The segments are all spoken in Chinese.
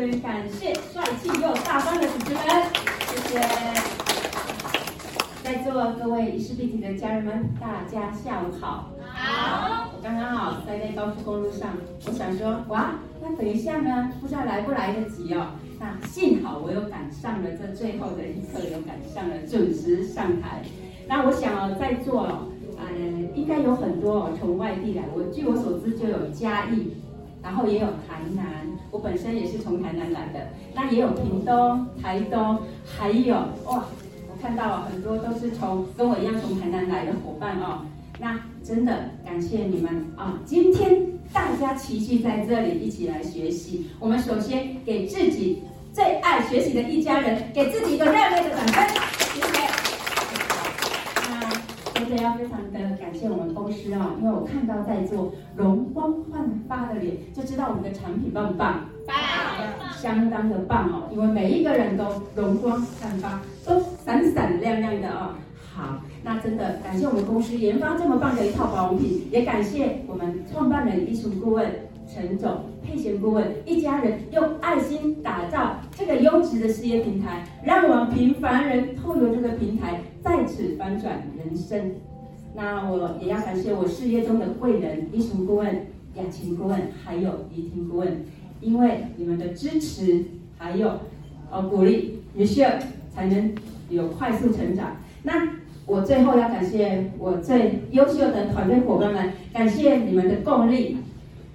感谢帅气又大方的主持人，谢谢。在座各位伊丝碧媞的家人们，大家下午好。好。我刚刚好在那高速公路上，我想说，哇，那等一下呢，不知道来不来得及哦。那幸好我有赶上了这最后的一刻，有赶上了，准时上台。那我想哦，在座哦，呃，应该有很多哦从外地来。我据我所知，就有嘉义，然后也有台南。我本身也是从台南来的。那也有屏东、台东，还有哇，我看到很多都是从跟我一样从台南来的伙伴哦。那真的感谢你们啊！今天大家齐聚在这里，一起来学习。我们首先给自己最爱学习的一家人，给自己一个热烈的掌声，谢谢。所以要非常的感谢我们公司啊，因为我看到在座容光焕发的脸，就知道我们的产品棒不棒？棒，相当的棒哦！因为每一个人都容光焕发，都闪闪亮亮的哦。好，那真的感谢我们公司研发这么棒的一套保养品，也感谢我们创办人艺术顾问陈总、配贤顾问一家人用爱心打造这个优质的事业平台，让我们平凡人透过这个平台再次翻转人生。那我也要感谢我事业中的贵人，医术顾问、雅琴顾问，还有怡婷顾问，因为你们的支持还有呃鼓励，于是才能有快速成长。那我最后要感谢我最优秀的团队伙伴们，感谢你们的共力，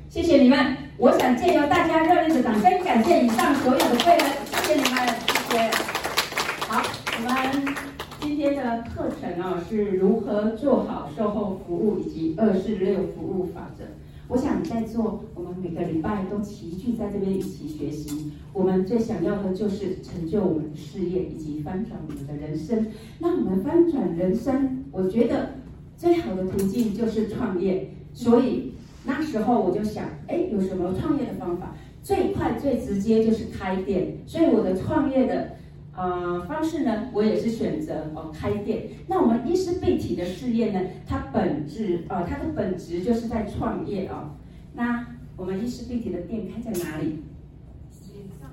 谢谢你们。我想借由大家热烈的掌声，感谢以上所有的贵人，谢谢你们，谢谢。好，我们。今天的课程啊，是如何做好售后服务以及二四六服务法则。我想在座我们每个礼拜都齐聚在这边一起学习。我们最想要的就是成就我们的事业以及翻转我们的人生。那我们翻转人生，我觉得最好的途径就是创业。所以那时候我就想，哎，有什么创业的方法？最快最直接就是开店。所以我的创业的。呃，方式呢，我也是选择哦开店。那我们伊丝碧媞的事业呢，它本质呃，它的本质就是在创业哦。那我们伊丝碧媞的店开在哪里？脸上。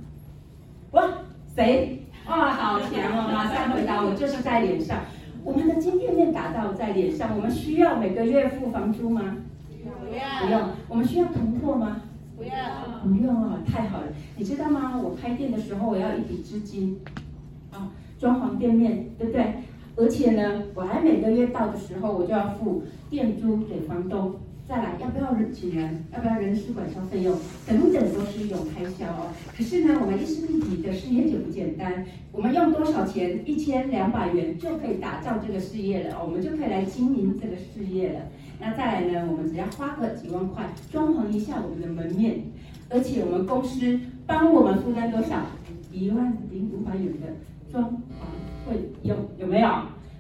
哇，谁？哇，好强哦！马上回答我，就是在脸上。我们的金店面打造在脸上，我们需要每个月付房租吗？不要。不用。我们需要囤货吗？不要。不用啊，太好了。你知道吗？我开店的时候，我要一笔资金。装潢店面，对不对？而且呢，我还每个月到的时候，我就要付店租给房东。再来，要不要请人？要不要人事管销费用？等等，都是一种开销哦。可是呢，我们伊丝碧媞的事业就不简单。我们用多少钱？一千两百元就可以打造这个事业了。我们就可以来经营这个事业了。那再来呢，我们只要花个几万块，装潢一下我们的门面，而且我们公司帮我们负担多少？一万零五百元的。装潢会有有没有？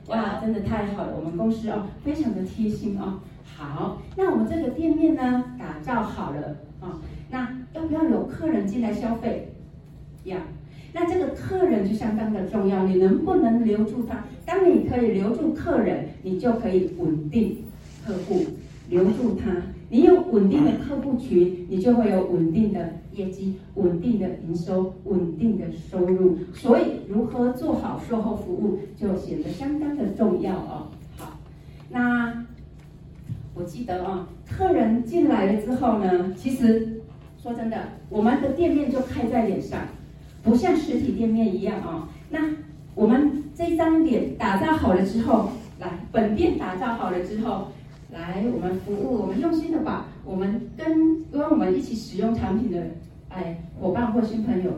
哇，真的太好了！我们公司哦，非常的贴心哦。好，那我们这个店面呢，打造好了啊，那要不要有客人进来消费？要。那这个客人就相当的重要，你能不能留住他？当你可以留住客人，你就可以稳定客户，留住他。你有稳定的客户群，你就会有稳定的业绩、稳定的营收、稳定的收入。所以，如何做好售后服务，就显得相当的重要哦。好，那我记得啊，客人进来了之后呢，其实说真的，我们的店面就开在脸上，不像实体店面一样啊。那我们这张脸打造好了之后，来本店打造好了之后。来，我们服务，我们用心的把我们跟跟我们一起使用产品的哎伙伴或新朋友，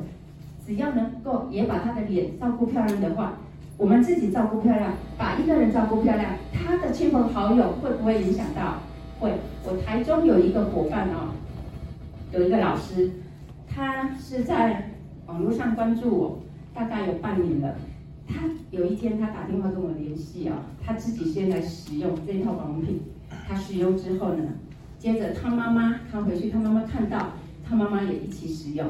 只要能够也把他的脸照顾漂亮的话，我们自己照顾漂亮，把一个人照顾漂亮，他的亲朋好友会不会影响到？会。我台中有一个伙伴哦，有一个老师，他是在网络上关注我，大概有半年了。他有一天他打电话跟我联系啊，他自己先来使用这套保养品。他使用之后呢，接着他妈妈，他回去他妈妈看到，他妈妈也一起使用。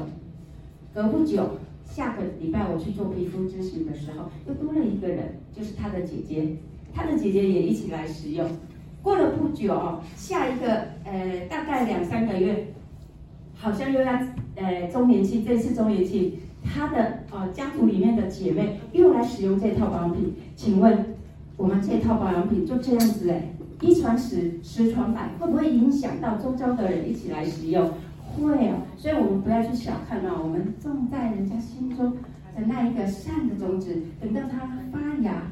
隔不久，下个礼拜我去做皮肤咨询的时候，又多了一个人，就是他的姐姐，他的姐姐也一起来使用。过了不久，下一个呃大概两三个月，好像又要呃周年庆，这次周年庆，他的呃家族里面的姐妹又来使用这套保养品，请问我们这套保养品就这样子哎，一传十，十传百，会不会影响到周遭的人一起来使用？会哦，所以我们不要去小看哦，我们种在人家心中的那一个善的种子，等到它发芽、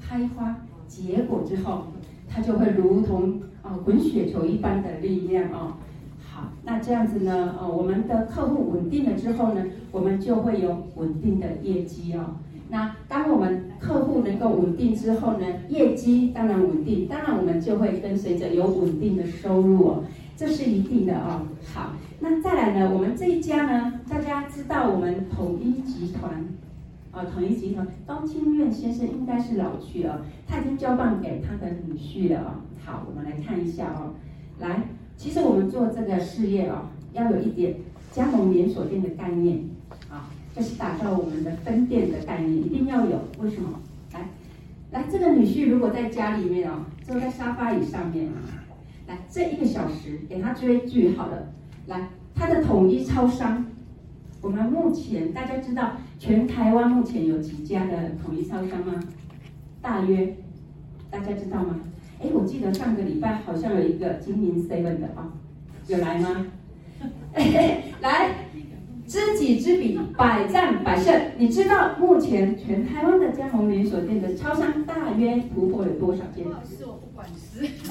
开花、结果之后，它就会如同啊滚雪球一般的力量哦。好，那这样子呢，呃，我们的客户稳定了之后呢，我们就会有稳定的业绩哦。那当我们客户能够稳定之后呢，业绩当然稳定，当然我们就会跟随着有稳定的收入哦。这是一定的、哦。好，那再来呢？我们这一家呢，大家知道我们统一集团啊，统一集团高清苑先生应该是老去了，他已经交棒给他的女婿了、哦。好，我们来看一下哦。来，其实我们做这个事业哦，要有一点加盟连锁店的概念啊，就是打造我们的分店的概念，一定要有。为什么？来，来，这个女婿如果在家里面哦，坐在沙发椅上面。来，这一个小时给他追剧好了。来，他的统一超商，我们目前大家知道全台湾目前有几家的统一超商吗？大约大家知道吗？哎，我记得上个礼拜好像有一个经营 seven 的啊，有来吗？来，知己知彼，百战百胜。你知道目前全台湾的加盟连锁店的超商大约突破了多少间？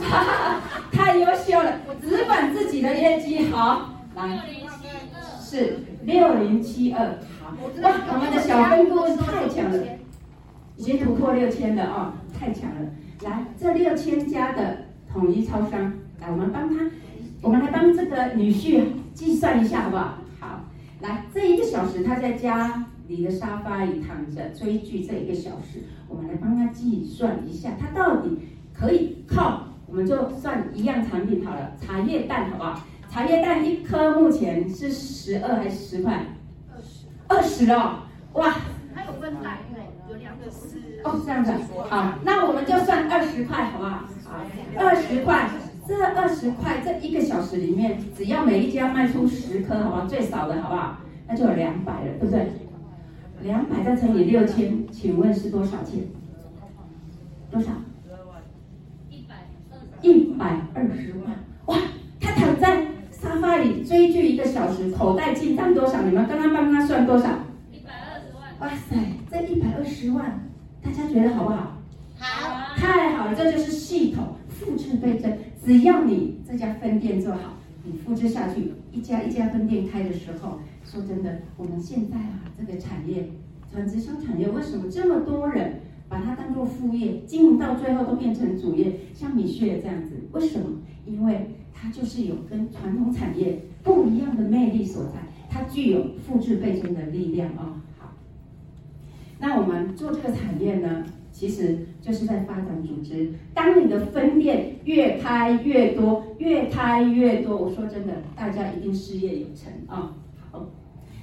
哈哈，太优秀了！我只管自己的业绩好，来，是六零七二，好哇！我们的小分公司太强了，已经突破六千了啊，太强了！来，这六千家的统一超商，来，我们帮他，我们来帮这个女婿计算一下，好不好？好，来，这一个小时他在家里的沙发里躺着追剧，这一个小时，我们来帮他计算一下，他到底。可以靠，我们就算一样产品好了，茶叶蛋好不好？茶叶蛋一颗目前是十二还是十块？二十。二十哦，哇！还有分奶有两个是。哦，这样子，好，那我们就算二十块好不好？好，二十块，这二十块这一个小时里面，只要每一家卖出十颗，好不好？最少的好不好？那就有两百了，对不对？两百再乘以六千，请问是多少钱？多少？一百二十万哇！他躺在沙发里追剧一个小时，口袋进账多少？你们刚刚帮他算多少？一百二十万。哇塞，这一百二十万，大家觉得好不好？好，太好了！这就是系统复制倍增。只要你这家分店做好，你复制下去，一家一家分店开的时候，说真的，我们现在啊，这个产业，传直销产业为什么这么多人？把它当做副业，经营到最后都变成主业，像米雪这样子，为什么？因为它就是有跟传统产业不一样的魅力所在，它具有复制倍增的力量啊、哦！好，那我们做这个产业呢，其实就是在发展组织。当你的分店越开越多，越开越多，我说真的，大家一定事业有成啊、好，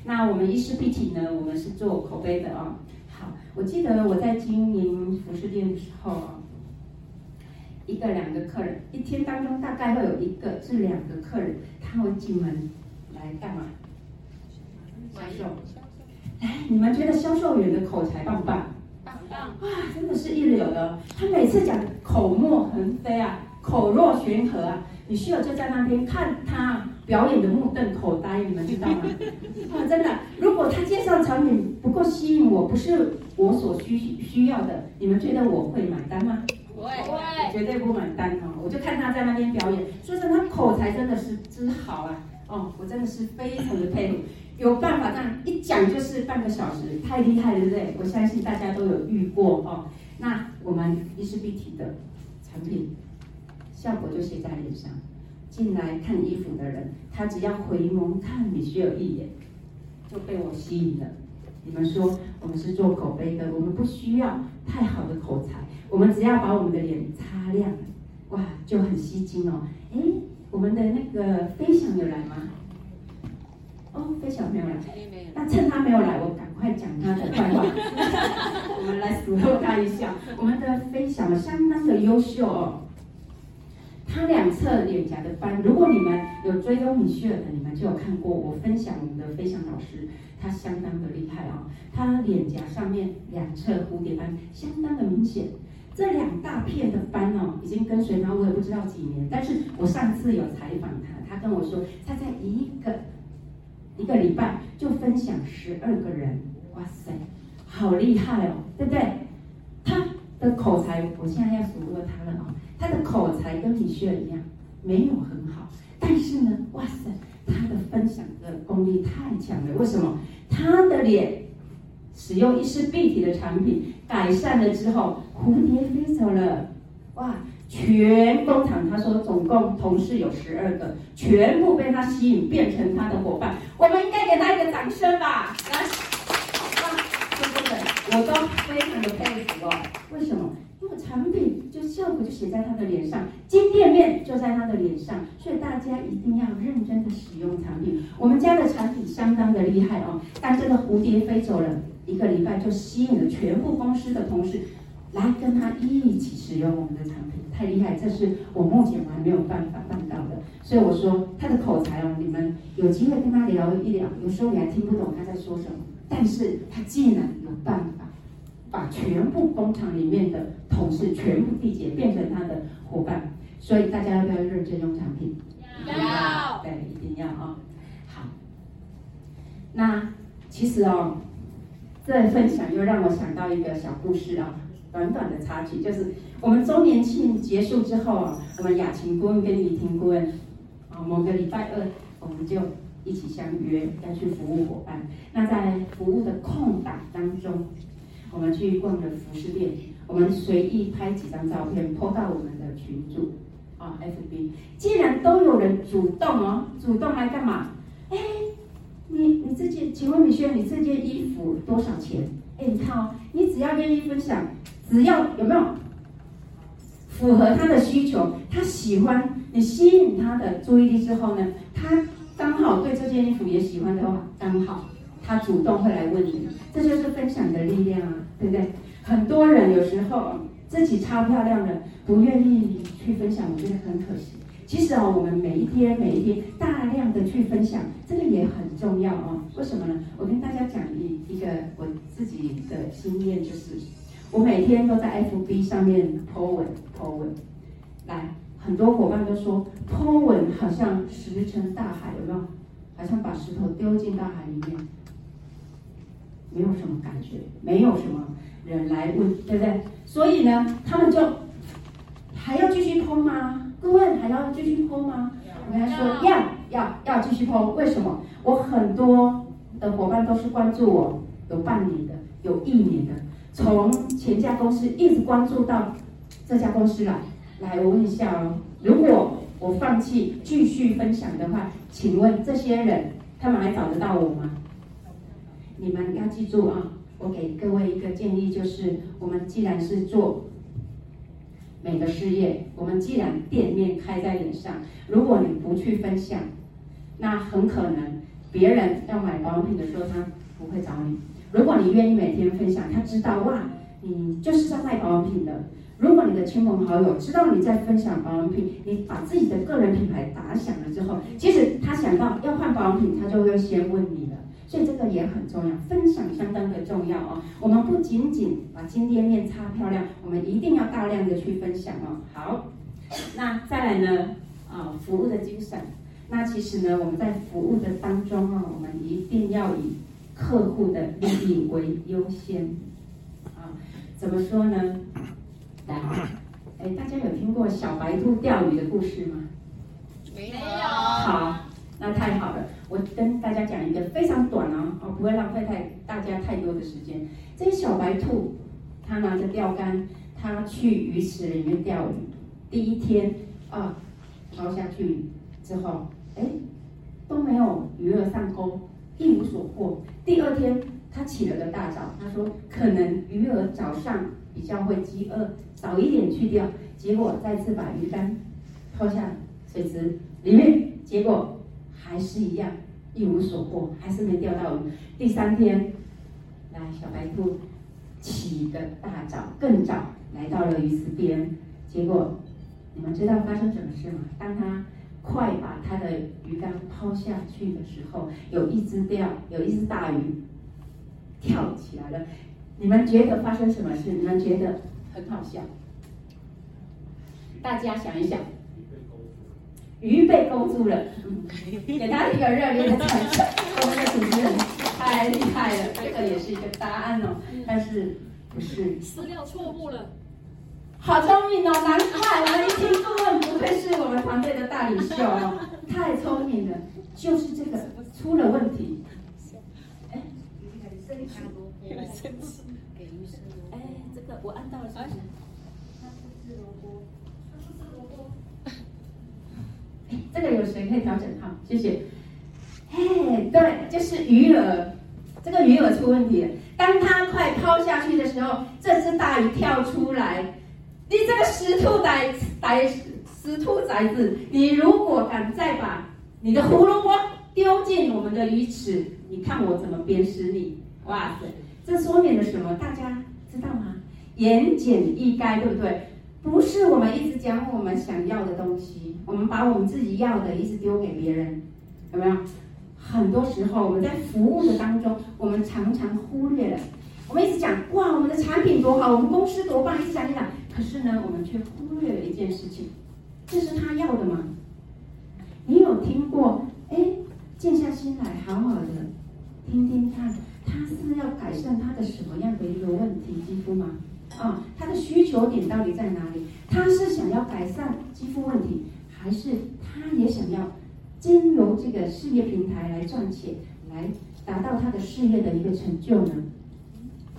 那我们衣食必体呢，我们是做口碑的啊、好，我记得我在经营服饰店的时候啊，一个两个客人，一天当中大概会有一个至两个客人，他会进门来干嘛？销售。哎，你们觉得销售员的口才棒不棒？哇，真的是一流的。他每次讲口沫横飞啊，口若悬河啊，你需要就在那边看他。表演的目瞪口呆，你们知道吗？啊，真的，如果他介绍产品不够吸引我，不是我所需需要的，你们觉得我会买单吗？不会，不会，绝对不买单哦！我就看他在那边表演，说真的，他口才真的是之好啊！哦，我真的是非常的佩服，有办法这样一讲就是半个小时，太厉害了，对不对？我相信大家都有遇过哦。那我们伊丝碧媞的产品，效果就写在脸上。进来看衣服的人，他只要回眸看米雪儿一眼，就被我吸引了。你们说我们是做口碑的，我们不需要太好的口才，我们只要把我们的脸擦亮，哇，就很吸睛哦。哎，我们的那个飞翔有来吗？哦，飞翔没有来。那趁他没有来，我赶快讲他的坏话。我们来数落他一下，我们的飞翔相当的优秀哦。他两侧脸颊的斑，如果你们有追踪米歇尔的，你们就有看过我分享我们的飞翔老师，他相当的厉害啊、哦，他脸颊上面两侧蝴蝶斑相当的明显，这两大片的斑哦，已经跟随他我也不知道几年，但是我上次有采访他，他跟我说他在一个一个礼拜就分享十二个人，哇塞，好厉害哦，对不对？他的口才，我现在要数落他了、哦，他的口才跟米歇尔一样，没有很好。但是呢，哇塞，他的分享的功力太强了。为什么？他的脸使用一丝碧体的产品改善了之后，蝴蝶飞走了。哇，全工厂他说总共同事有十二个，全部被他吸引变成他的伙伴。我们应该给他一个掌声吧？来，哇，说真的，我都非常的佩服哦。为什么？因为产品就效果就写在他的脸上，金店面就在他的脸上，所以大家一定要认真的使用产品。我们家的产品相当的厉害哦，但这个蝴蝶飞走了一个礼拜，就吸引了全部公司的同事来跟他一起使用我们的产品，太厉害！这是我目前我还没有办法办到的。所以我说他的口才哦，你们有机会跟他聊一聊，有时候你还听不懂他在说什么，但是他竟然有办法。把全部工厂里面的同事全部缔结，变成他的伙伴，所以大家要不要认真用产品？要，对，一定要啊、哦。好，那其实哦，这分享又让我想到一个小故事啊、哦，短短的插曲，就是我们周年庆结束之后啊，我们雅琴顾问跟李婷顾问啊，某个礼拜二我们就一起相约要去服务伙伴。那在服务的空档当中。我们去逛了服饰店，我们随意拍几张照片，po 到我们的群组啊，FB。既然都有人主动哦，主动来干嘛？哎，你你这件，请问米轩，你这件衣服多少钱？哎，你看哦，你只要愿意分享，只要有没有符合他的需求，他喜欢，你吸引他的注意力之后呢，他刚好对这件衣服也喜欢的话，刚好。他主动会来问你，这就是分享的力量啊，对不对？很多人有时候自己超漂亮的，不愿意去分享，我觉得很可惜。其实啊，我们每一天每一天大量的去分享，这个也很重要啊。为什么呢？我跟大家讲一一个我自己的经验，就是我每天都在 FB 上面 po 文 po 文，来，很多伙伴都说 po 文好像石沉大海，有没有？好像把石头丢进大海里面。没有什么感觉，没有什么人来问，对不对？所以呢，他们就还要继续 po 吗？各位还要继续 po 吗？我跟他说要要要继续 po。为什么？我很多的伙伴都是关注我有半年的，有一年的，从前家公司一直关注到这家公司来。来，我问一下哦，如果我放弃继续分享的话，请问这些人他们还找得到我吗？你们要记住啊！我给各位一个建议，就是我们既然是做美的事业，我们既然店面开在脸上，如果你不去分享，那很可能别人要买保养品的时候，他不会找你。如果你愿意每天分享，他知道哇，你就是在卖保养品的。如果你的亲朋好友知道你在分享保养品，你把自己的个人品牌打响了之后，其实他想到要换保养品，他就会先问你了。所以这个也很重要，分享相当的重要哦。我们不仅仅把金店面擦漂亮，我们一定要大量的去分享哦。好，那再来呢？啊，服务的精神。那其实呢，我们在服务的当中啊，我们一定要以客户的利益为优先。啊，怎么说呢？来，哎，大家有听过小白兔钓鱼的故事吗？没有。好。那太好了，我跟大家讲一个非常短啊，哦，不会浪费太大家太多的时间。这些小白兔，它拿着钓竿，它去鱼池里面钓鱼。第一天啊，抛下去之后，哎，都没有鱼儿上钩，一无所获。第二天，他起了个大早，他说可能鱼儿早上比较会饥饿，早一点去钓。结果再次把鱼竿抛下水池里面，结果。还是一样一无所获，还是没钓到鱼。第三天，来小白兔起个大早，更早来到了鱼池边。结果你们知道发生什么事吗？当他快把他的鱼竿抛下去的时候，有一只钓，有一只大鱼跳起来了。你们觉得发生什么事？你们觉得很好笑？大家想一想，鱼被勾住了，嗯，给他一个热烈的掌声。我们的主持人太厉害了，这个也是一个答案哦，但是不是？资料错误了。好聪明哦，难怪我们一听顾问不愧是我们团队的大领袖哦，太聪明了，就是这个出了问题。哎，鱼生吃，给鱼生。哎，这个我按到了是不是？它不吃萝卜，它不吃萝卜。哎，这个有谁可以调整？好，谢谢。嘿，对，就是鱼饵，这个鱼饵出问题了。当它快抛下去的时候，这只大鱼跳出来。你这个死兔崽崽死兔崽子！你如果敢再把你的胡萝卜丢进我们的鱼池，你看我怎么鞭尸你！哇塞，这说明了什么？大家知道吗？言简意赅，对不对？不是我们一直讲我们想要的东西，我们把我们自己要的一直丢给别人，有没有？很多时候我们在服务的当中，我们常常忽略了。我们一直讲哇，我们的产品多好，我们公司多棒，一直讲一讲。可是呢，我们却忽略了一件事情，这是他要的吗？你有听过？哎，静下心来，好好的听听看，他是要改善他的什么样的一个问题肌肤吗？啊，他的需求点到底在哪里？他是想要改善肌肤问题，还是他也想要经由这个事业平台来赚钱，来达到他的事业的一个成就呢？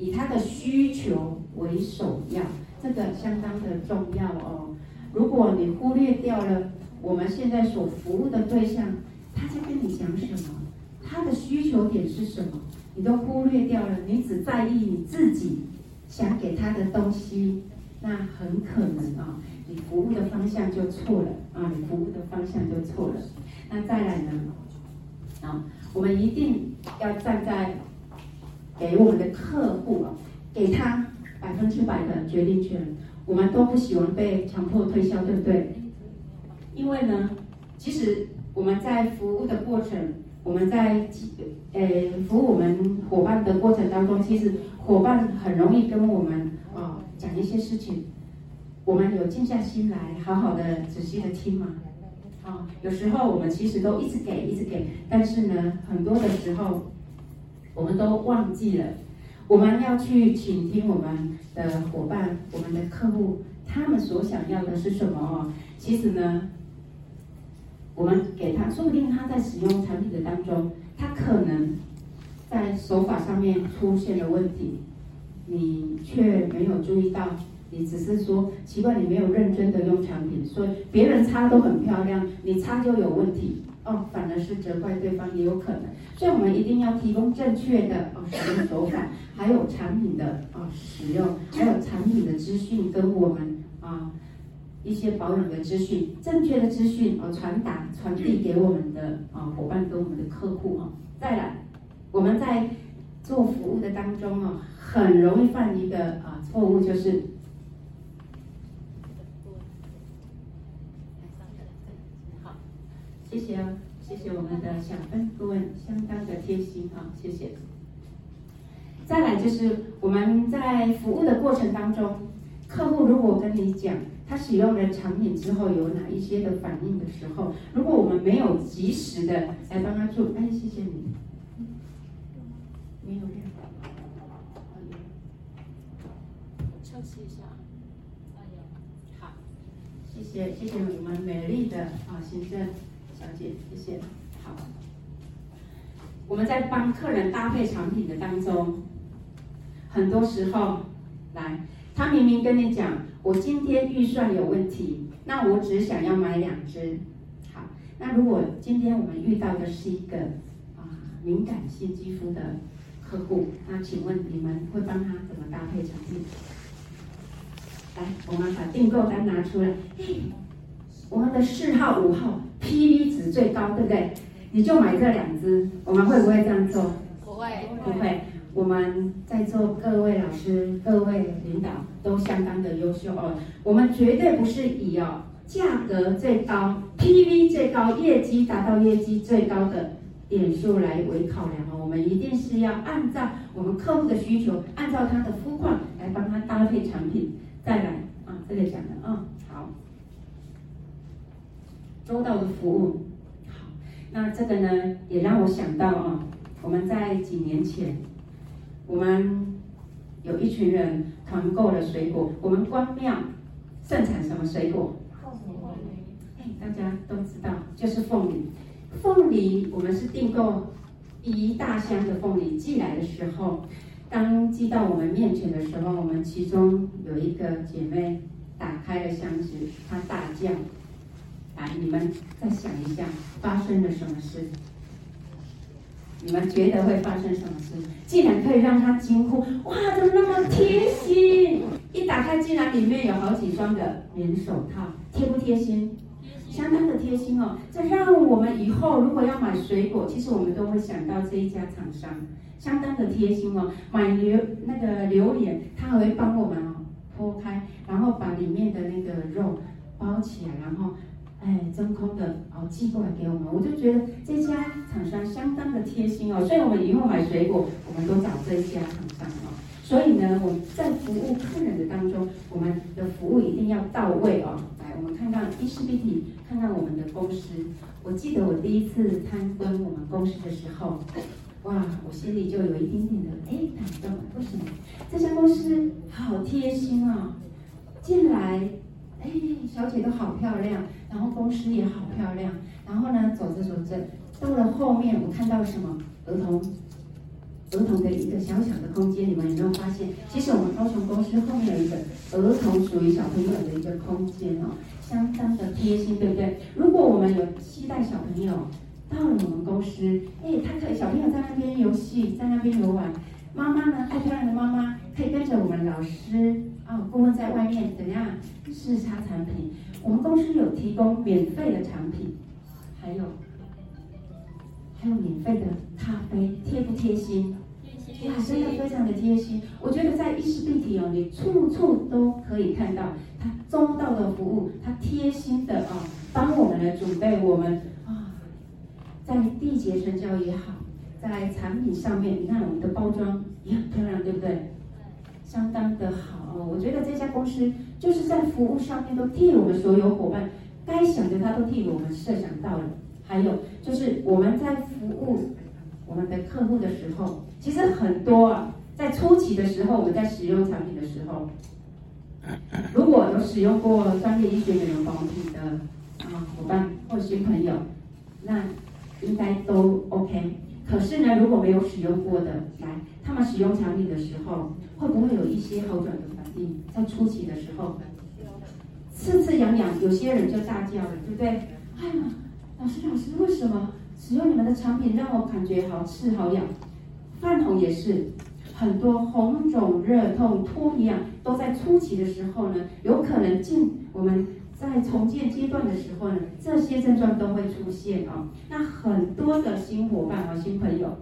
以他的需求为首要，这个相当的重要哦。如果你忽略掉了我们现在所服务的对象，他在跟你讲什么，他的需求点是什么，你都忽略掉了，你只在意你自己想给他的东西，那很可能啊，你服务的方向就错了啊，你服务的方向就错了。那再来呢？啊，我们一定要站在给我们的客户啊，给他百分之百的决定权。我们都不喜欢被强迫推销，对不对？因为呢，其实我们在服务的过程，我们在呃服务我们伙伴的过程当中，其实伙伴很容易跟我们啊讲一些事情，我们有静下心来，好好的仔细的听吗？啊，有时候我们其实都一直给，一直给，但是呢，很多的时候我们都忘记了，我们要去倾听我们的伙伴、我们的客户，他们所想要的是什么哦。其实呢，我们给他，说不定他在使用产品的当中，他可能在手法上面出现了问题，你却没有注意到。你只是说奇怪，你没有认真的用产品，所以别人擦都很漂亮，你擦就有问题哦，反而是责怪对方也有可能。所以我们一定要提供正确的哦使用手法，还有产品的哦使用，还有产品的资讯跟我们啊一些保养的资讯，正确的资讯哦传达传递给我们的啊伙伴跟我们的客户哈。再来，我们在做服务的当中啊，很容易犯一个啊错误就是。谢谢哦，谢谢我们的小芬顾问，相当的贴心啊，谢谢。再来就是我们在服务的过程当中，客户如果跟你讲他使用了产品之后有哪一些的反应的时候，如果我们没有及时的来帮他做，哎，谢谢你，没有任何，测试一下，哎呀，好，谢谢谢谢我们美丽的啊行政。小姐，谢谢。好，我们在帮客人搭配产品的当中，很多时候，来，他明明跟你讲，我今天预算有问题，那我只想要买两支。好，那如果今天我们遇到的是一个啊敏感性肌肤的客户，那请问你们会帮他怎么搭配产品？来，我们把订购单拿出来。我们的四号、五号 PV 值最高，对不对？你就买这两支，我们会不会这样做？不会，不会。我们在座各位老师、各位领导都相当的优秀哦。我们绝对不是以哦价格最高、PV 最高、业绩达到业绩最高的点数来为考量哦。我们一定是要按照我们客户的需求，按照他的肤况来帮他搭配产品。再来啊，这个讲的啊、周到的服务，好，那这个呢也让我想到啊、哦，我们在几年前，我们有一群人团购了水果，我们关庙盛产什么水果？哎，大家都知道，就是凤梨。凤梨我们是订购一大箱的凤梨寄来的时候。当寄到我们面前的时候，我们其中有一个姐妹打开了箱子，她大叫：“来，你们再想一下，发生了什么事？你们觉得会发生什么事？竟然可以让他惊呼：哇，怎么那么贴心！一打开，竟然里面有好几双的棉手套，贴不贴心？相当的贴心哦。这让我们以后如果要买水果，其实我们都会想到这一家厂商。”相当的贴心哦，买榴那个榴莲，他还会帮我们哦剥开，然后把里面的那个肉包起来，然后哎真空的哦寄过来给我们。我就觉得这家厂商相当的贴心哦，所以我们以后买水果，我们都找这家厂商哦。所以呢，我们在服务客人的当中，我们的服务一定要到位哦。来，我们看到 ECBT，看看我们的公司。我记得我第一次参观我们公司的时候。哇，我心里就有一点点的哎感动，为什么？这家公司好贴心啊！进来，哎，小姐都好漂亮，然后公司也好漂亮，然后呢，走着走着，到了后面，我看到什么？儿童，儿童的一个小小的空间，你们有没有发现？其实我们高雄公司后面有一个儿童属于小朋友的一个空间哦，相当的贴心，对不对？如果我们有期待小朋友。到了我们公司，哎，他可以小朋友在那边游戏，在那边游玩。妈妈呢，爱漂亮的妈妈可以跟着我们老师啊，顾问在外面怎样试擦产品。我们公司有提供免费的产品，还有还有免费的咖啡，贴不贴心？哇，真的非常的贴心。我觉得在伊丝碧媞哦，你处处都可以看到他周到的服务，他贴心的啊，帮我们来准备我们啊。在缔结成交也好，在产品上面，你看我们的包装也很漂亮，对不对？相当的好，我觉得这家公司就是在服务上面都替我们所有伙伴该想的，他都替我们设想到了。还有就是我们在服务我们的客户的时候，其实很多啊，在初期的时候，我们在使用产品的时候，如果有使用过专业医学美容保品的啊伙伴或新朋友，那。应该都 OK，可是呢，如果没有使用过的，来，他们使用产品的时候，会不会有一些好转的反应？在初期的时候，刺刺痒痒，有些人就大叫了，对不对？哎呀，老师老师，为什么使用你们的产品让我感觉好刺好痒？泛红也是，很多红肿、热痛、脱皮痒，都在初期的时候呢，有可能进我们。在重建阶段的时候呢，这些症状都会出现哦。那很多的新伙伴和新朋友，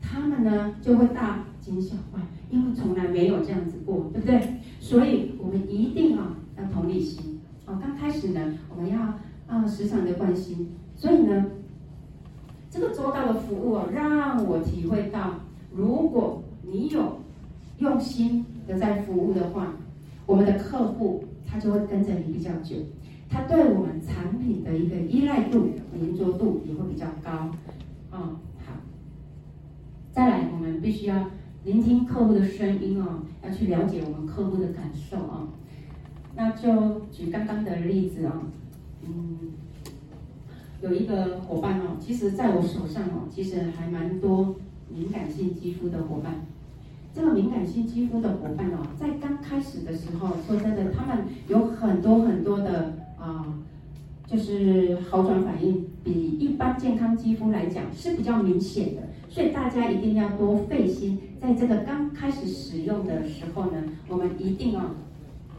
他们呢就会大惊小怪，因为从来没有这样子过，对不对？所以我们一定啊要同理心哦。刚开始呢，我们要啊时常的关心。所以呢，这个周到的服务哦，让我体会到，如果你有用心的在服务的话，我们的客户他就会跟着你比较久。他对我们产品的一个依赖度、黏着度也会比较高，哦，好。再来，我们必须要聆听客户的声音哦，要去了解我们客户的感受哦。那就举刚刚的例子哦，嗯，有一个伙伴哦，其实在我手上哦，其实还蛮多敏感性肌肤的伙伴。这个敏感性肌肤的伙伴哦，在刚开始的时候，说真的，他们有很多很多的。啊，就是好转反应比一般健康肌肤来讲是比较明显的，所以大家一定要多费心，在这个刚开始使用的时候呢，我们一定要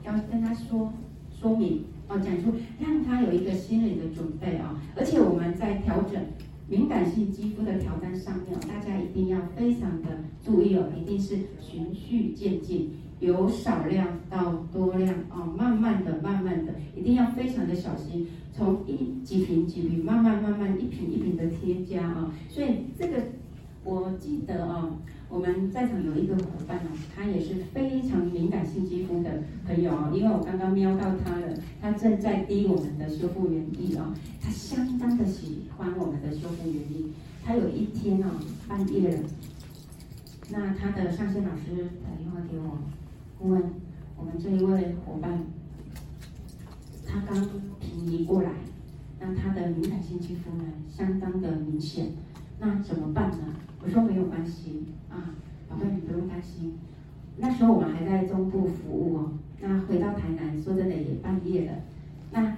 要跟他说说明啊，讲出让他有一个心理的准备啊，而且我们在调整敏感性肌肤的调单上面，大家一定要非常的注意哦，一定是循序渐进。由少量到多量啊，慢慢的、慢慢的，一定要非常的小心，从一几瓶几瓶，慢慢慢慢一瓶一瓶的添加啊。所以这个我记得啊，我们在场有一个伙伴哦，他也是非常敏感性肌肤的朋友哦，因为我刚刚瞄到他了，他正在滴我们的修复原液哦，他相当的喜欢我们的修复原液。他有一天哦，半夜了，那他的上线老师打电话给我。问我们这一位伙伴，他刚平移过来，那他的敏感性肌肤呢，相当的明显，那怎么办呢？我说没有关系啊，宝贝你不用担心。那时候我们还在中部服务哦，那回到台南，说真的也半夜了，那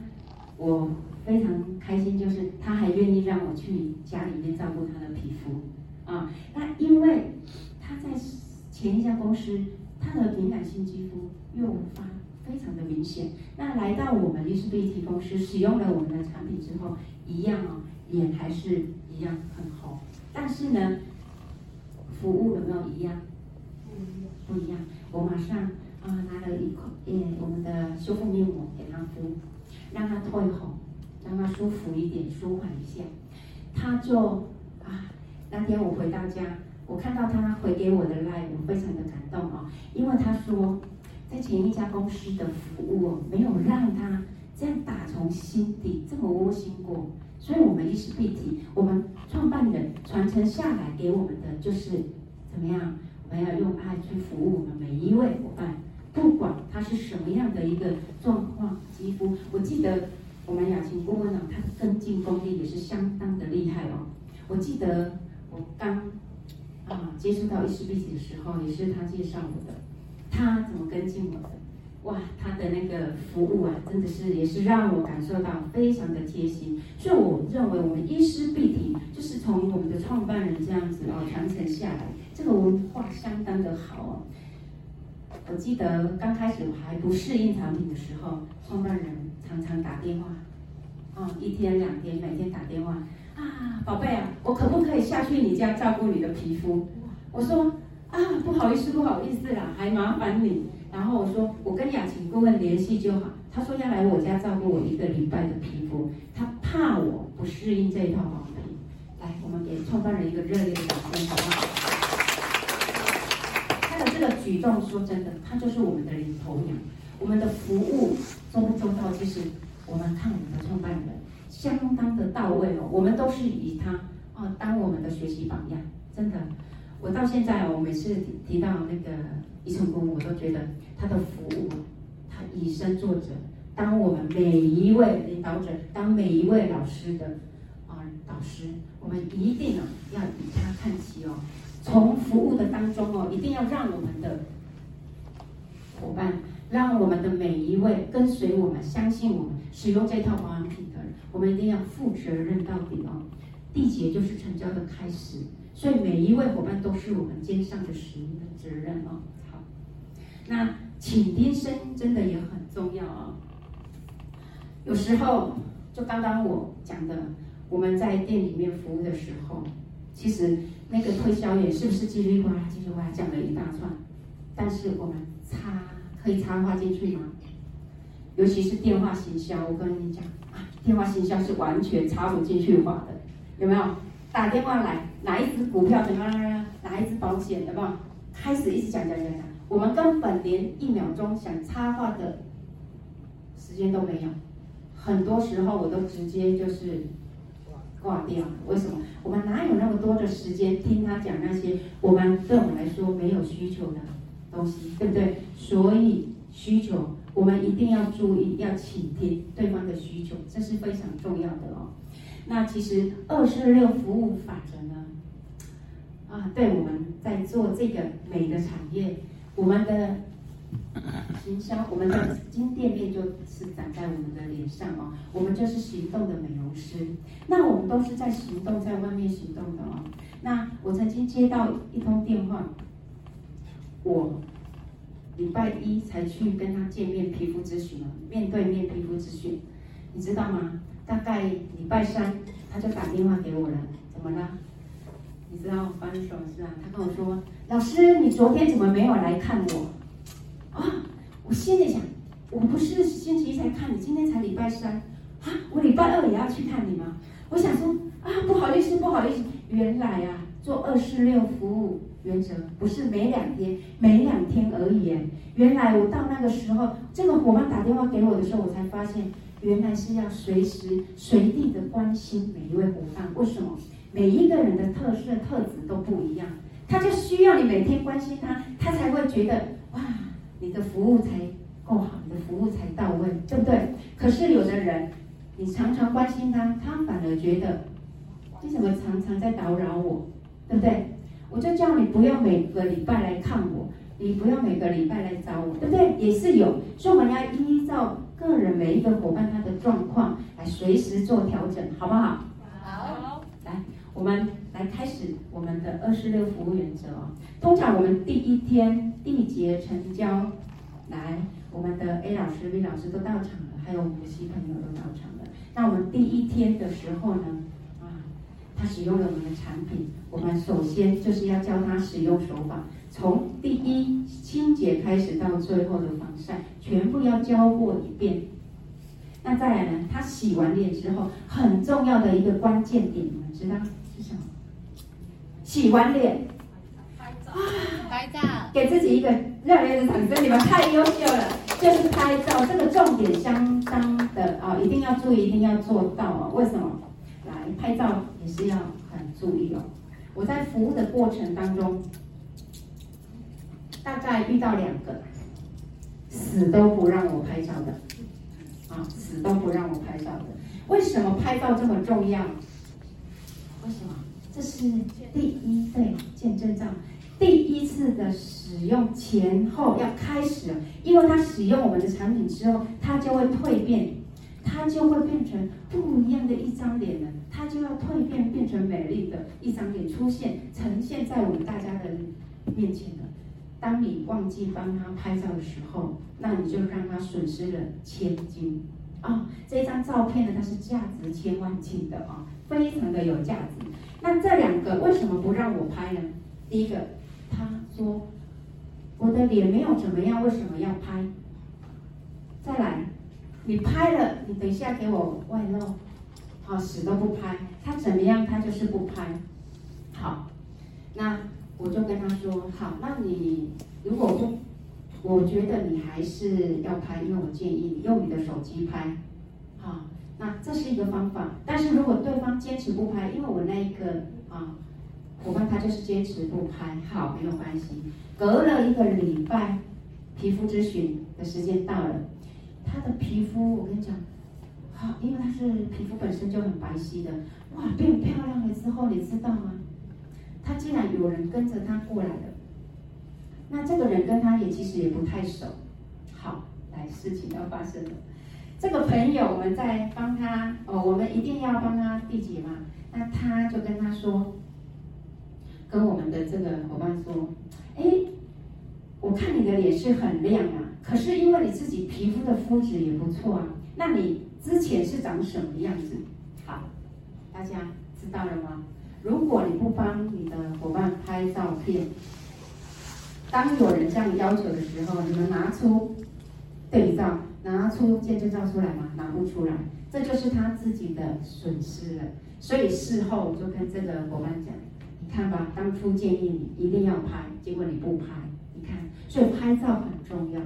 我非常开心，就是他还愿意让我去家里面照顾他的皮肤啊。那因为他在前一家公司。他的敏感性肌肤诱发非常的明显，那来到我们 Issability 公司使用了我们的产品之后，一样哦，脸还是一样很红，但是呢，服务有没有一样？不一样，我马上啊拿了一块诶我们的修复面膜给他敷，让他退红，让他舒服一点，舒缓一下，他就啊，那天我回到家。我看到他回给我的 line，我非常的感动哦，因为他说在前一家公司的服务没有让他这样打从心底这么窝心过，所以我们 Issability，我们创办人传承下来给我们的就是怎么样，我们要用爱去服务我们每一位伙伴，不管他是什么样的一个状况，肌肤，我记得我们雅琴顾问呢，他的跟进功力也是相当的厉害哦，我记得我刚。啊，接触到 Issability 的时候，也是他介绍我的。他怎么跟进我的？哇，他的那个服务啊，真的是也是让我感受到非常的贴心。所以我认为，我们 Issability 就是从我们的创办人这样子哦传承下来，这个文化相当的好哦。我记得刚开始我还不适应产品的时候，创办人常常打电话，啊，一天两天，每天打电话。啊，宝贝啊，我可不可以下去你家照顾你的皮肤？我说啊，不好意思，不好意思啦，还麻烦你。然后我说，我跟雅琴顾问联系就好。他说要来我家照顾我一个礼拜的皮肤，他怕我不适应这一套保皮。来，我们给创办人一个热烈的掌声，好不好？他的这个举动，说真的，他就是我们的领头羊。我们的服务周不周到，其实我们看我们的创办人。相当的到位哦，我们都是以他啊当我们的学习榜样，真的。我到现在我每次提到那个一成功，我都觉得他的服务，他以身作则，当我们每一位领导者，当每一位老师的啊导师，我们一定啊要以他看齐哦。从服务的当中哦，一定要让我们的伙伴，让我们的每一位跟随我们、相信我们使用这套保养品的人，我们一定要负责任到底哦。缔结就是成交的开始，所以每一位伙伴都是我们肩上的使命的责任哦。那倾听声音真的也很重要哦。有时候就刚刚我讲的，我们在店里面服务的时候，其实那个推销员是不是叽里呱啦、叽里呱啦讲了一大串，但是我们插可以插话进去吗？尤其是电话行销，我跟你讲啊，电话行销是完全插不进去话的，有没有？打电话来，哪一支股票怎么样？哪一支保险，有没有？开始一直讲讲讲讲，我们根本连一秒钟想插话的时间都没有，很多时候我都直接就是挂掉。为什么？我们哪有那么多的时间听他讲那些我们对我们来说没有需求的东西，对不对？所以需求。我们一定要注意，要倾听对方的需求，这是非常重要的哦。那其实二四六服务法则呢，啊，对我们在做这个美的产业，我们的行销，我们的金店面就是长在我们的脸上哦，我们就是行动的美容师。那我们都是在行动，在外面行动的哦。那我曾经接到一通电话，我礼拜一才去跟他见面皮肤咨询哦，面对面皮肤咨询，你知道吗？大概礼拜三他就打电话给我了，怎么了？你知道发生什么事啊？他跟我说：“老师，你昨天怎么没有来看我？”啊！我心里想，我不是星期一才看你，今天才礼拜三，啊！我礼拜二也要去看你吗？我想说啊，不好意思，不好意思，原来啊，做二四六服务原则不是每两天，每两天而已。原来我到那个时候，这个伙伴打电话给我的时候，我才发现，原来是要随时随地的关心每一位伙伴。为什么？每一个人的特色特质都不一样，他就需要你每天关心他，他才会觉得哇。你的服务才够好，你的服务才到位，对不对？可是有的人，你常常关心他，他反而觉得你怎么常常在打扰我，对不对？我就叫你不要每个礼拜来看我，你不要每个礼拜来找我，对不对？也是有，所以我们要依照个人每一个伙伴他的状况来随时做调整，好不好？好，来，我们来开始我们的二四六服务原则哦。通常我们第一天。缔结成交，来，我们的 A 老师、B 老师都到场了，还有我们的新朋友都到场了。那我们第一天的时候呢，啊，他使用了我们的产品，我们首先就是要教他使用手法，从第一清洁开始到最后的防晒，全部要教过一遍。那再来呢，他洗完脸之后，很重要的一个关键点，你们知道是什么？洗完脸。拍照，给自己一个热烈的掌声！你们太优秀了，就是拍照这个重点相当的啊，一定要注意，一定要做到哦。为什么？来拍照也是要很注意哦。我在服务的过程当中，大概遇到两个死都不让我拍照的啊，死都不让我拍照的。为什么拍照这么重要？为什么？这是第一对见证照。第一次的使用前后要开始了，因为他使用我们的产品之后，他就会蜕变，他就会变成不一样的一张脸了，他就要蜕变变成美丽的一张脸出现，呈现在我们大家的面前了。当你忘记帮他拍照的时候，那你就让他损失了千金啊、这张照片呢，它是价值千万金的啊、非常的有价值。那这两个为什么不让我拍呢？第一个。他说：“我的脸没有怎么样，为什么要拍？再来，你拍了，你等一下给我外露，好，死都不拍。他怎么样，他就是不拍。好，那我就跟他说：好，那你如果不，我觉得你还是要拍，因为我建议你用你的手机拍。好，那这是一个方法。但是如果对方坚持不拍，因为我那一个啊。”伙伴他就是坚持不拍，好，没有关系。隔了一个礼拜，皮肤咨询的时间到了，他的皮肤我跟你讲，好，因为他是皮肤本身就很白皙的，哇，变漂亮了之后，你知道吗？他竟然有人跟着他过来了，那这个人跟他也其实也不太熟，好，来，事情要发生了，这个朋友我们在帮他哦，我们一定要帮他缔结嘛，那他就跟他说。跟我们的这个伙伴说，哎，我看你的脸是很亮啊，可是因为你自己皮肤的肤质也不错啊，那你之前是长什么样子？好，大家知道了吗？如果你不帮你的伙伴拍照片，当有人这样要求的时候，你们拿出对照，拿出见证照出来吗？拿不出来，这就是他自己的损失了。所以事后就跟这个伙伴讲。你看吧，当初建议你一定要拍，结果你不拍，你看，所以拍照很重要。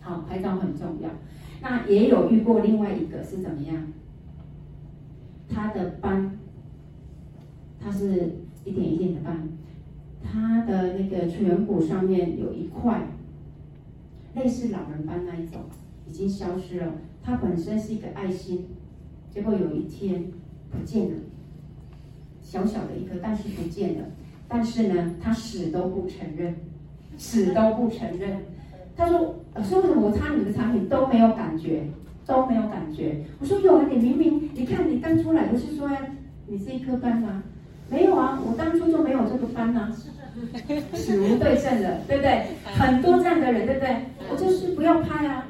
好，拍照很重要。那也有遇过另外一个是怎么样？他的斑，他是一点一点的斑，他的那个颧骨上面有一块类似老人斑那一种，已经消失了。它本身是一个爱心，结果有一天不见了。小小的一颗，但是不见了。但是呢，他死都不承认，死都不承认。他说，老师为什么我擦你们的产品都没有感觉，都没有感觉？我说有啊，你明明你看你刚出来不是说呀，你是一颗斑吗？没有啊，我当初就没有这个斑啊，死无对证的，对不对？很多这样的人，对不对？我就是不要拍啊，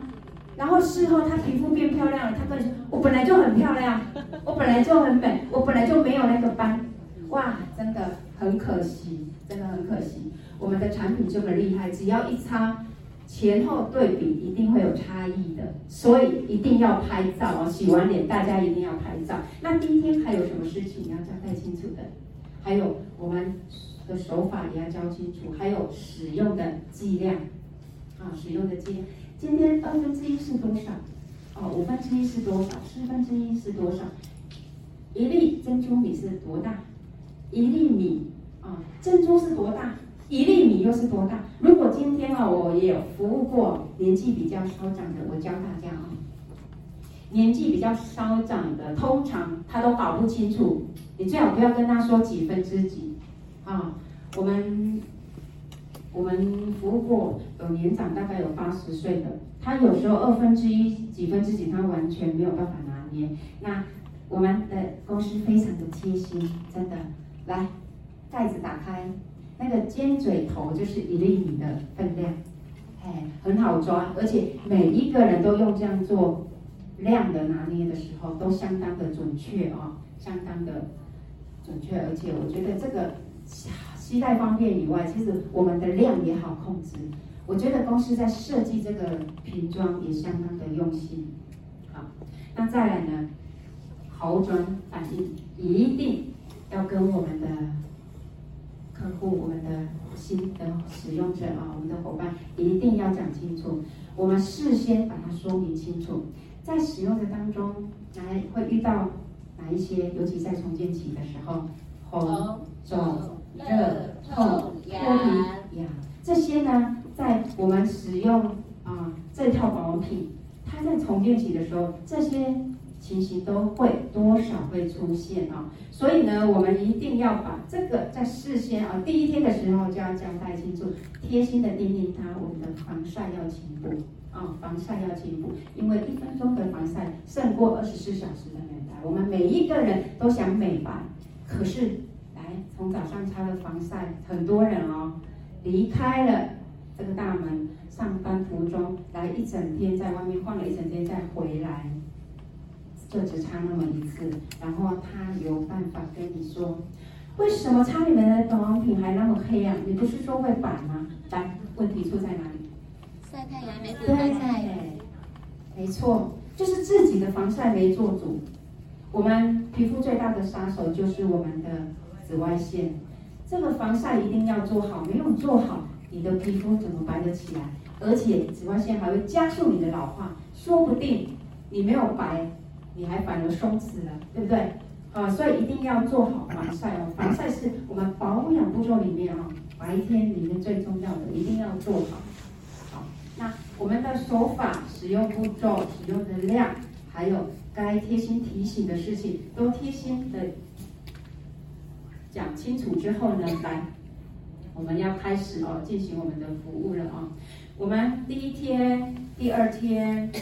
然后事后她皮肤变漂亮了，她跟你说，我本来就很漂亮，我本来就很美，我本来就没有那个斑，哇，真的很可惜，真的很可惜，我们的产品这么厉害，只要一擦。前后对比一定会有差异的，所以一定要拍照哦。洗完脸大家一定要拍照。那第一天还有什么事情要交代清楚的？还有我们的手法也要教清楚，还有使用的剂量啊，使用的剂量。今天二分之一是多少？哦，五分之一是多少？四分之一是多少？一粒珍珠米是多大？一粒米啊，珍珠是多大？一粒米又是多大？如果今天啊，我也有服务过年纪比较稍长的，我教大家啊，年纪比较稍长的，通常他都搞不清楚，你最好不要跟他说几分之几啊。我们我们服务过有年长，大概有八十岁的，他有时候二分之一、几分之几，他完全没有办法拿捏。那我们的公司非常的贴心，真的，来，盖子打开。那个尖嘴头就是一粒米的分量，哎，很好抓，而且每一个人都用这样做量的拿捏的时候，都相当的准确哦，相当的准确，而且我觉得这个携带方便以外，其实我们的量也好控制。我觉得公司在设计这个瓶装也相当的用心。好，那再来呢，好转反应一定要跟我们的。客户，我们的新的使用者啊，我们的伙伴一定要讲清楚。我们事先把它说明清楚，在使用的当中，来会遇到哪一些？尤其在重建期的时候，红、肿、热、痛、脱皮、痒，这些呢，在我们使用啊这套保养品，它在重建期的时候，这些。情形都会多少会出现啊，所以呢，我们一定要把这个在事先啊第一天的时候就要交代清楚，贴心的叮咛他，我们的防晒要勤补啊，防晒要勤补，因为一分钟的防晒胜过二十四小时的美白。我们每一个人都想美白，可是从早上擦了防晒，很多人哦离开了这个大门，上班途中来一整天在外面晃了一整天再回来。就只擦那么一次，然后他有办法跟你说，为什么擦你们的保养品还那么黑啊？你不是说会白吗？来，问题出在哪里？晒太阳没对，晒没错，就是自己的防晒没做足。我们皮肤最大的杀手就是我们的紫外线，这个防晒一定要做好，没有做好，你的皮肤怎么白得起来？而且紫外线还会加速你的老化，说不定你没有白。你还反而松弛了，对不对？啊，所以一定要做好防晒哦。防晒是我们保养步骤里面啊，白天里面最重要的，一定要做好。好，那我们的手法、使用步骤、使用的量，还有该贴心提醒的事情，都贴心的讲清楚之后呢，来，我们要开始哦，进行我们的服务了啊。我们第一天、第二天。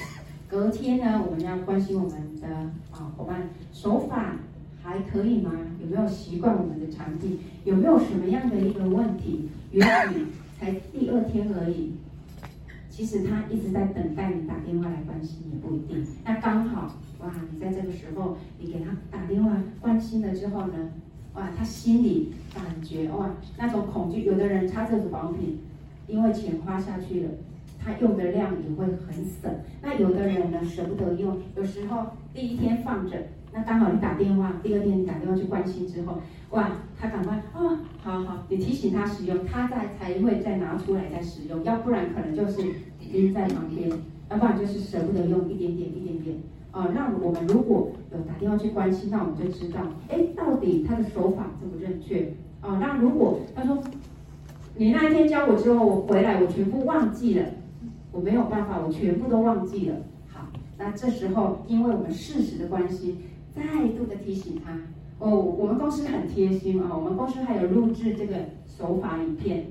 隔天呢，我们要关心我们的啊伙伴手法还可以吗？有没有习惯我们的产品？有没有什么样的一个问题？也许才第二天而已，其实他一直在等待你打电话来关心，也不一定。那刚好哇，你在这个时候，你给他打电话关心了之后呢，哇，他心里感觉哇那种恐惧。有的人擦这个保养品，因为钱花下去了。他用的量也会很省，那有的人呢舍不得用，有时候第一天放着，那刚好你打电话，第二天你打电话去关心之后，哇，他赶快、哦，好好，你提醒他使用，他再才会再拿出来再使用，要不然可能就是拎在旁边，要不然就是舍不得用一点点一点点，呃，那我们如果有打电话去关心，那我们就知道，哎，到底他的手法正不正确，啊、那如果他说你那一天教我之后，我回来我全部忘记了。我没有办法，我全部都忘记了。好，那这时候因为我们事实的关系，再度的提醒他。哦，我们公司很贴心啊，我们公司还有录制这个手法影片，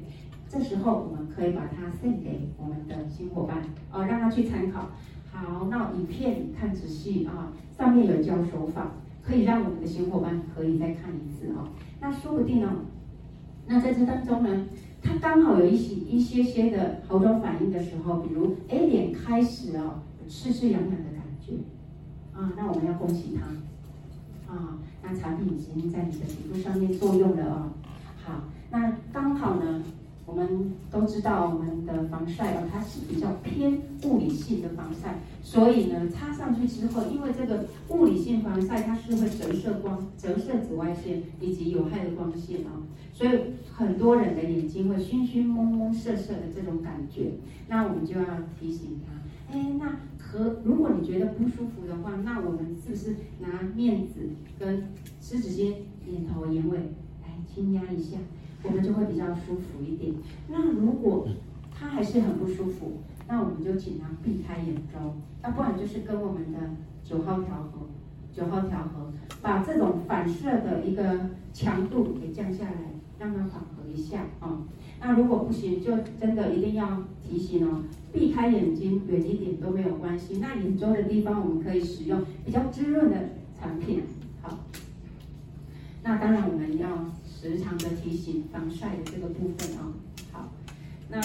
这时候我们可以把它献给我们的新伙伴，哦，让他去参考。好，那影片看仔细啊，上面有教手法，可以让我们的新伙伴可以再看一次啊。那说不定呢，那在这当中呢，他刚好有一些一些些的好转反应的时候，比如哎脸开始哦，刺刺痒痒的感觉啊，那我们要恭喜他啊，那产品已经在你的皮肤上面作用了啊。好，那刚好呢。我们都知道，我们的防晒哦，它是比较偏物理性的防晒，所以呢，擦上去之后，因为这个物理性防晒它是会折射光、折射紫外线以及有害的光线啊，所以很多人的眼睛会熏熏蒙蒙、涩涩的这种感觉。那我们就要提醒他，哎，那可如果你觉得不舒服的话，那我们是不是拿面纸跟湿纸巾、眼头、眼尾来轻压一下？我们就会比较舒服一点。那如果他还是很不舒服，那我们就尽量避开眼周，要不然就是跟我们的九号调和，九号调和，把这种反射的一个强度给降下来，让它缓和一下啊。那如果不行，就真的一定要提醒哦，避开眼睛远一点都没有关系。那眼周的地方，我们可以使用比较滋润的产品。好，那当然我们要。时常的提醒防晒的这个部分啊，好，那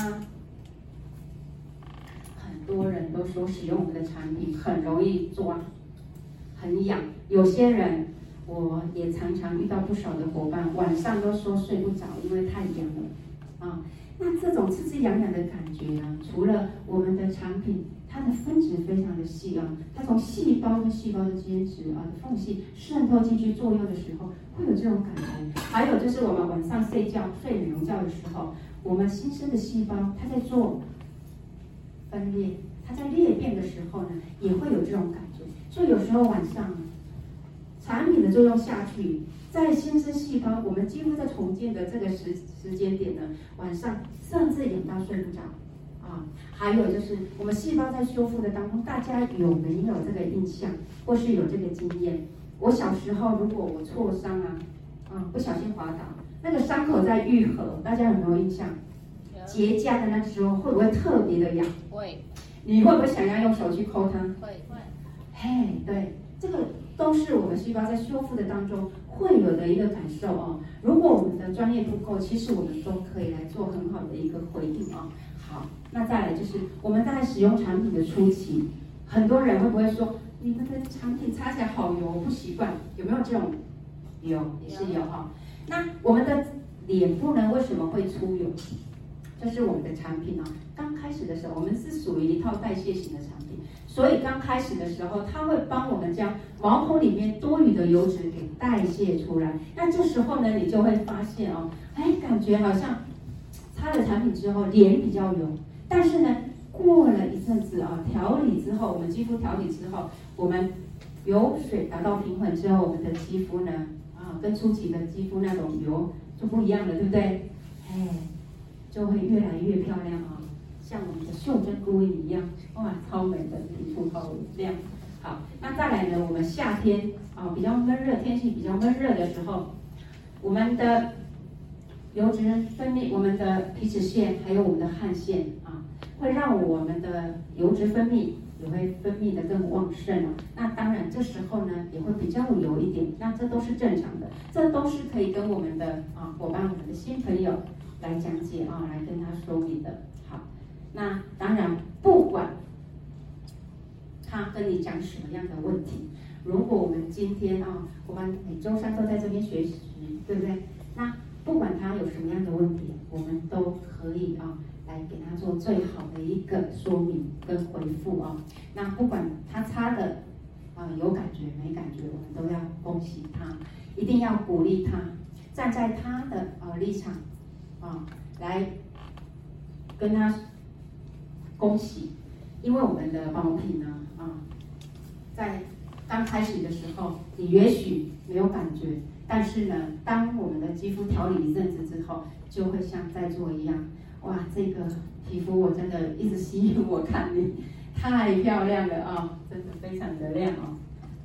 很多人都说使用我们的产品很容易抓，很痒。有些人我也常常遇到不少的伙伴晚上都说睡不着，因为太痒了啊。那这种刺刺痒痒的感觉呢，除了我们的产品。它的分子非常的细啊，它从细胞跟细胞的间质啊的缝隙渗透进去作用的时候，会有这种感觉。还有就是我们晚上睡觉睡美容觉的时候，我们新生的细胞它在做分裂，它在裂变的时候呢，也会有这种感觉。所以有时候晚上产品的作用下去，在新生细胞我们几乎在重建的这个时时间点呢，晚上甚至痒到睡不着。啊，还有就是我们细胞在修复的当中，大家有没有这个印象，或是有这个经验？我小时候如果我挫伤啊，啊不小心滑倒，那个伤口在愈合，大家有没有印象？结痂的那时候会不会特别的痒？会。你会不会想要用手去抠它？会会。嘿，对，这个都是我们细胞在修复的当中会有的一个感受哦。如果我们的专业不够，其实我们都可以来做很好的一个回应啊。好，那再来就是我们在使用产品的初期，很多人会不会说，你们的产品擦起来好油，我不习惯，有没有这种？有，也是有哈。那我们的脸部呢，为什么会出油？就是我们的产品呢，刚开始的时候，我们是属于一套代谢型的产品，所以刚开始的时候，它会帮我们将毛孔里面多余的油脂给代谢出来。那这时候呢，你就会发现哦，哎，感觉好像。擦了产品之后，脸比较油，但是呢，过了一阵子啊，调理之后，我们肌肤调理之后，我们油水达到平衡之后，我们的肌肤呢，啊，跟初期的肌肤那种油就不一样了，对不对？哎，就会越来越漂亮啊，像我们的袖珍姑娘一样，哇，超美的皮肤好亮。好，那再来呢，我们夏天啊，比较闷热，天气比较闷热的时候，我们的。油脂分泌，我们的皮脂腺还有我们的汗腺啊，会让我们的油脂分泌也会分泌的更旺盛啊。那当然这时候呢也会比较油一点，那这都是正常的，这都是可以跟我们的啊伙伴、我们的新朋友来讲解啊，来跟他说明的。好，那当然不管他跟你讲什么样的问题，如果我们今天啊，我们每周三都在这边学习，对不对？那不管他有什么样的问题，我们都可以啊来给他做最好的一个说明跟回复啊。那不管他擦的啊有感觉没感觉，我们都要恭喜他，一定要鼓励他，站在他的啊立场啊来跟他恭喜，因为我们的保养品呢啊在刚开始的时候，你也许没有感觉。但是呢，当我们的肌肤调理一阵子之后，就会像在座一样，哇，这个皮肤我真的一直吸引我看你，太漂亮了啊、哦，真的非常的亮哦。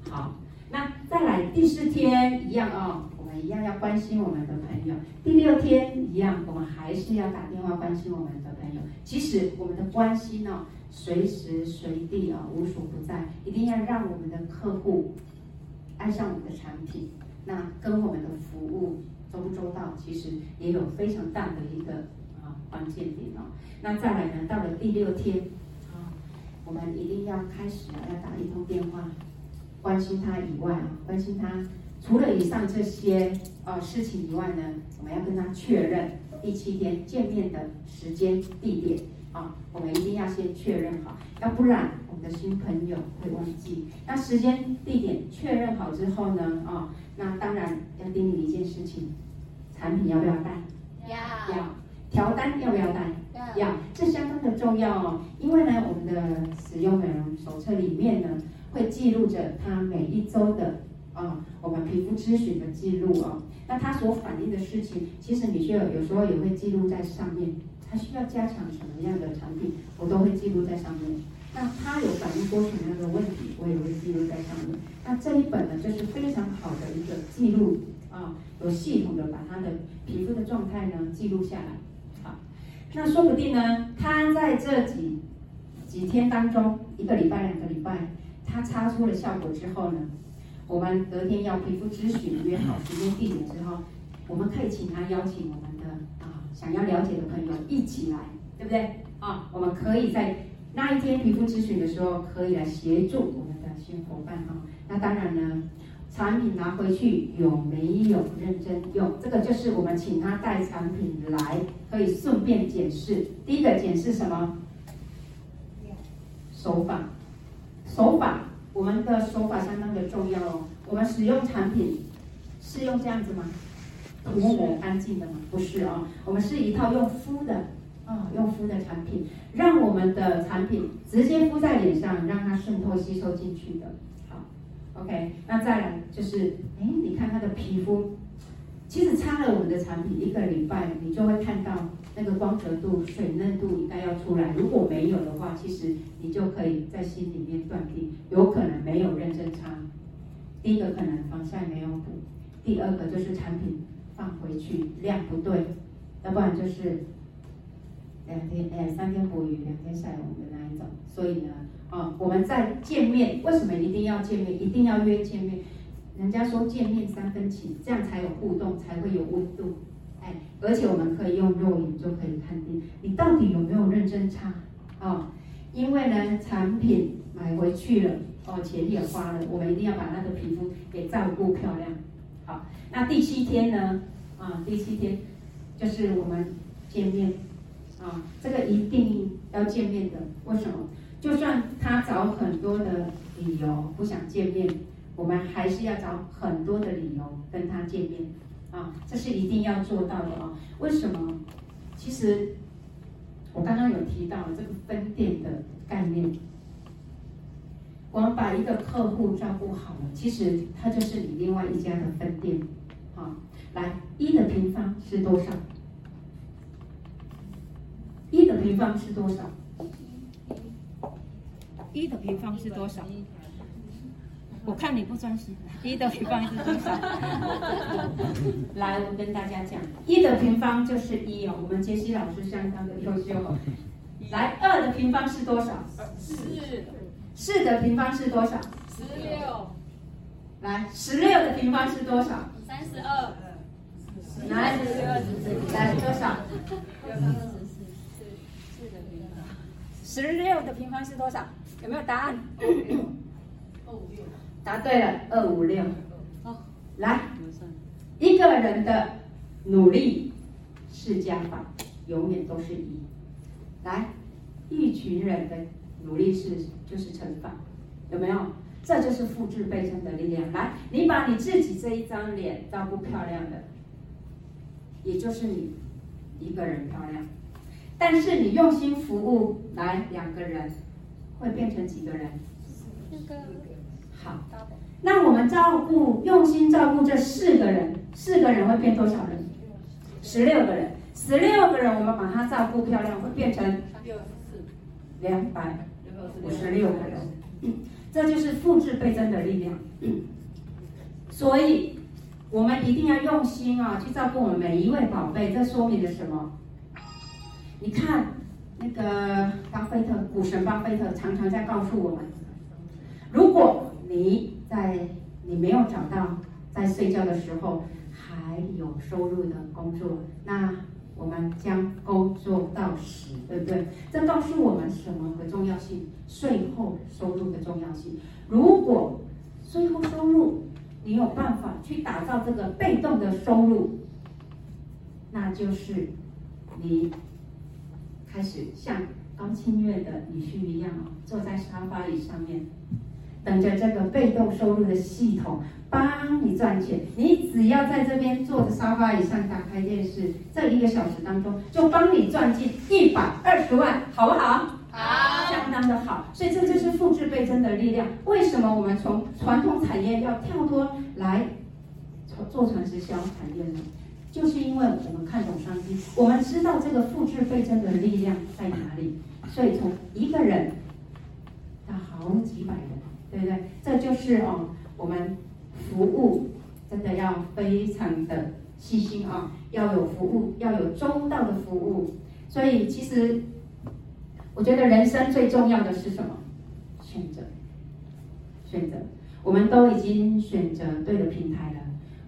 好，那再来第四天一样啊、哦，我们一样要关心我们的朋友。第六天一样，我们还是要打电话关心我们的朋友。即使我们的关心呢，随时随地啊无所不在，一定要让我们的客户爱上我们的产品。那跟我们的服务周不周到，其实也有非常大的一个啊关键点哦。那再来呢，到了第六天啊，我们一定要开始要打一通电话，关心他以外啊，关心他除了以上这些啊事情以外呢，我们要跟他确认第七天见面的时间地点啊，我们一定要先确认好，要不然我们的新朋友会忘记。那时间地点确认好之后呢，啊，那当然要叮咛一件事情，产品要不要带？要。要。调单要不要带？要，要，这相当的重要哦。因为呢，我们的使用美容手册里面呢，会记录着他每一周的啊、哦，我们皮肤咨询的记录哦。那他所反映的事情，其实你需要有时候也会记录在上面。他需要加强什么样的产品，我都会记录在上面。那他有反映过什么样的问题，我也会记录在上面。那这一本呢，就是非常好的一个记录啊、有系统的把他的皮肤的状态呢记录下来。那说不定呢，他在这几几天当中，一个礼拜、两个礼拜，他擦出了效果之后呢，我们隔天要皮肤咨询约好时间地点之后，我们可以请他邀请我们想要了解的朋友一起来，对不对？啊，我们可以在那一天皮肤咨询的时候，可以来协助我们的新伙伴哈。那当然呢。产品拿回去有没有认真用？这个就是我们请他带产品来，可以顺便检视。第一个检视什么？手法，手法，我们的手法相当的重要哦。我们使用产品是用这样子吗？涂抹干净的吗？不是哦，我们是一套用敷的啊，用敷的产品，让我们的产品直接敷在脸上，让它渗透吸收进去的。好 OK，那再来就是，哎，你看他的皮肤，其实擦了我们的产品一个礼拜，你就会看到那个光泽度、水嫩度应该要出来。如果没有的话，其实你就可以在心里面断定，有可能没有认真擦。第一个可能防晒没有补，第二个就是产品放回去量不对，要不然就是两天哎三天捕鱼两天晒网的那一种。所以呢。啊，我们在见面，为什么一定要见面？一定要约见面。人家说见面三分情，这样才有互动，才会有温度。哎，而且我们可以用肉眼就可以看定你到底有没有认真擦。啊，因为呢，产品买回去了，哦，钱也花了，我们一定要把那个皮肤给照顾漂亮。好，那第七天呢？啊，第七天就是我们见面。啊，这个一定要见面的，为什么？就算他找很多的理由不想见面，我们还是要找很多的理由跟他见面啊，这是一定要做到的哦。为什么？其实我刚刚有提到这个分店的概念，我们把一个客户照顾好了，其实他就是你另外一家的分店。好，来，一的平方是多少？一的平方是多少？一的平方是多少？我看你不专心。一的平方是多少？来，我跟大家讲，一的平方就是一哦。我们杰西老师相当的优秀哦。来，二的平方是多少？四。四的平方是多少？十六。来，十六的平方是多少？三十二。来，来多少？十六的平方是多少？有没有答案？二五六。答对了，二五六。好，来，一个人的努力是加法，永远都是一。来，一群人的努力是就是乘法，有没有？这就是复制倍增的力量。来，你把你自己这一张脸照顾漂亮的，也就是你一个人漂亮。但是你用心服务，来两个人。会变成几个人？四个。好，那我们照顾，用心照顾这四个人，四个人会变多少人？十六个人。十六个人，我们把它照顾漂亮，会变成两百五十六个人。嗯，这就是复制倍增的力量。嗯，所以我们一定要用心啊，去照顾我们每一位宝贝。这说明了什么？你看那个巴菲特，股神巴菲特常常在告诉我们：如果你在你没有找到在睡觉的时候还有收入的工作，那我们将工作到死，对不对？这告诉我们什么的重要性？税后收入的重要性。如果税后收入你有办法去打造这个被动的收入，那就是你开始像高清月的女婿一样坐在沙发椅上面，等着这个被动收入的系统。帮你赚钱，你只要在这边坐着沙发椅上打开电视，这一个小时当中就帮你赚进一百二十万，好不好？好，相当的好。所以这就是复制倍增的力量。为什么我们从传统产业要跳脱来做传直销产业呢？就是因为我们看懂商机，我们知道这个复制倍增的力量在哪里。所以从一个人到好几百人，对不对？这就是哦，我们。服务真的要非常的细心啊，要有服务，要有周到的服务。所以其实我觉得人生最重要的是什么？选择，选择。我们都已经选择对的平台了。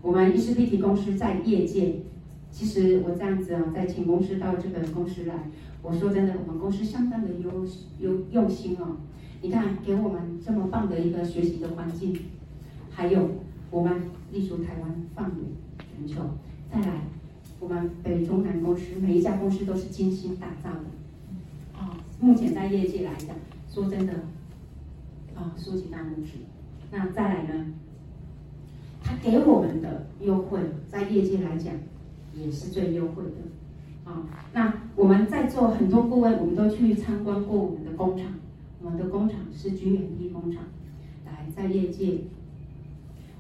我们 ECPT 公司在业界，其实我这样子啊，在请公司到这个公司来，我说真的，我们公司相当的优优用心哦。你看，给我们这么棒的一个学习的环境。还有，我们立足台湾，放眼全球。再来，我们北中南公司每一家公司都是精心打造的。啊、哦，目前在业界来讲，说真的，啊、哦，竖起大拇指。那再来呢？他给我们的优惠，在业界来讲，也是最优惠的。啊、哦，那我们在座很多顾问，我们都去参观过我们的工厂。我们的工厂是 GMP 工厂，来在业界。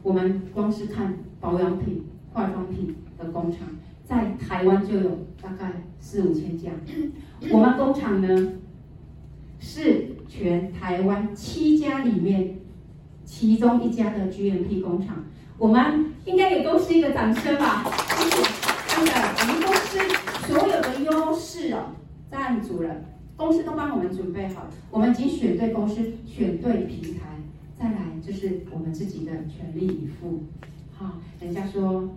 我们光是看保养品、化妆品的工厂，在台湾就有大概四五千家。我们工厂呢，是全台湾七家里面其中一家的 GMP 工厂。我们应该给公司一个掌声吧？谢谢，真的，我们公司所有的优势哦，站足了，公司都帮我们准备好，我们已经选对公司，选对平台。再来就是我们自己的全力以赴，好，人家说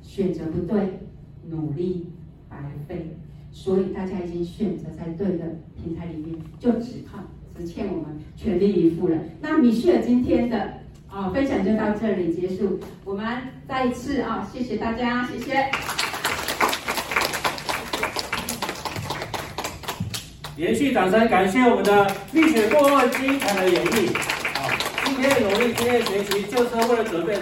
选择不对，努力白费，所以大家已经选择在对的平台里面，就只靠只欠我们全力以赴了。那米歇尔今天的啊、分享就到这里结束，我们再一次啊、谢谢大家，谢谢。连续掌声，感谢我们的蜜雪过后精彩的演绎。今天努力，今天学习，就是为了准备。